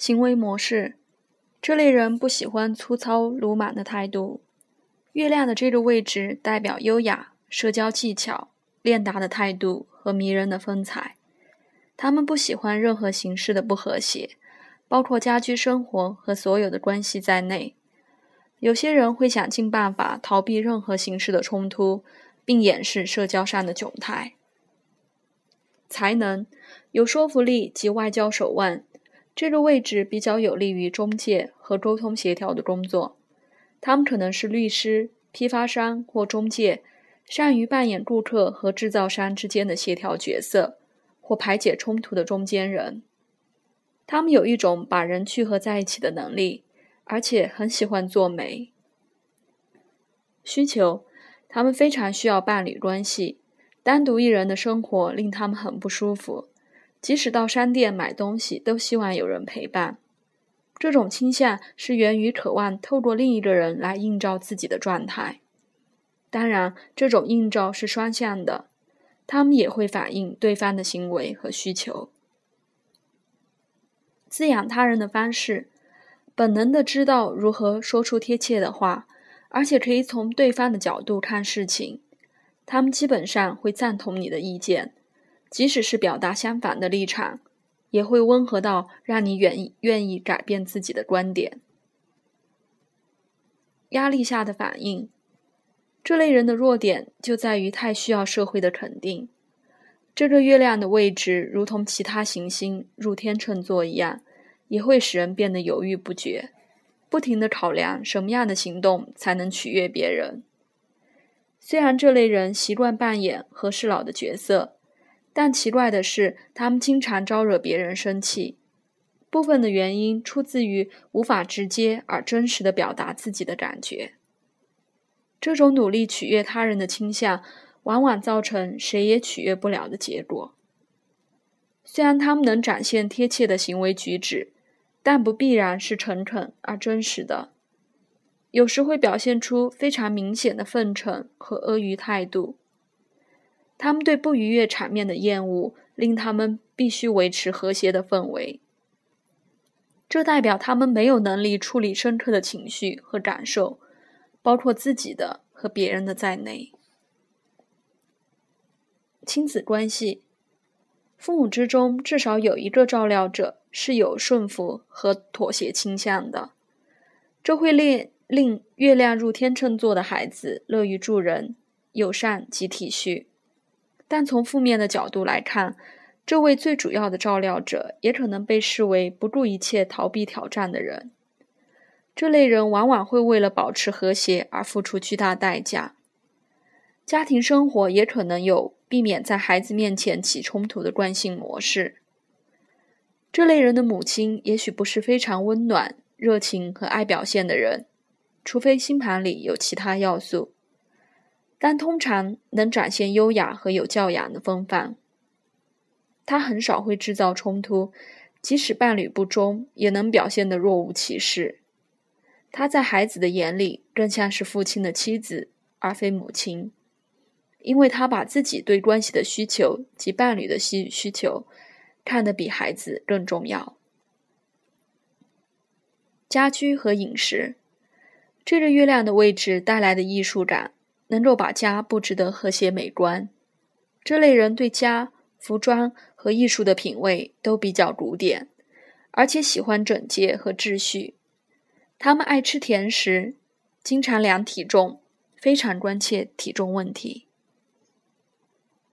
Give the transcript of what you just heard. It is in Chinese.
行为模式，这类人不喜欢粗糙鲁莽的态度。月亮的这个位置代表优雅、社交技巧、练达的态度和迷人的风采。他们不喜欢任何形式的不和谐，包括家居生活和所有的关系在内。有些人会想尽办法逃避任何形式的冲突，并掩饰社交上的窘态。才能有说服力及外交手腕。这个位置比较有利于中介和沟通协调的工作。他们可能是律师、批发商或中介，善于扮演顾客和制造商之间的协调角色，或排解冲突的中间人。他们有一种把人聚合在一起的能力，而且很喜欢做媒。需求：他们非常需要伴侣关系，单独一人的生活令他们很不舒服。即使到商店买东西，都希望有人陪伴。这种倾向是源于渴望透过另一个人来映照自己的状态。当然，这种映照是双向的，他们也会反映对方的行为和需求。滋养他人的方式，本能的知道如何说出贴切的话，而且可以从对方的角度看事情。他们基本上会赞同你的意见。即使是表达相反的立场，也会温和到让你愿意愿意改变自己的观点。压力下的反应，这类人的弱点就在于太需要社会的肯定。这个月亮的位置，如同其他行星入天秤座一样，也会使人变得犹豫不决，不停的考量什么样的行动才能取悦别人。虽然这类人习惯扮演和事佬的角色。但奇怪的是，他们经常招惹别人生气。部分的原因出自于无法直接而真实的表达自己的感觉。这种努力取悦他人的倾向，往往造成谁也取悦不了的结果。虽然他们能展现贴切的行为举止，但不必然是诚恳而真实的。有时会表现出非常明显的奉承和阿谀态度。他们对不愉悦场面的厌恶，令他们必须维持和谐的氛围。这代表他们没有能力处理深刻的情绪和感受，包括自己的和别人的在内。亲子关系，父母之中至少有一个照料者是有顺服和妥协倾向的，这会令令月亮入天秤座的孩子乐于助人、友善及体恤。但从负面的角度来看，这位最主要的照料者也可能被视为不顾一切逃避挑战的人。这类人往往会为了保持和谐而付出巨大代价。家庭生活也可能有避免在孩子面前起冲突的惯性模式。这类人的母亲也许不是非常温暖、热情和爱表现的人，除非星盘里有其他要素。但通常能展现优雅和有教养的风范。他很少会制造冲突，即使伴侣不忠，也能表现得若无其事。他在孩子的眼里更像是父亲的妻子，而非母亲，因为他把自己对关系的需求及伴侣的需需求看得比孩子更重要。家居和饮食，这个月亮的位置带来的艺术感。能够把家布置得和谐美观，这类人对家、服装和艺术的品味都比较古典，而且喜欢整洁和秩序。他们爱吃甜食，经常量体重，非常关切体重问题。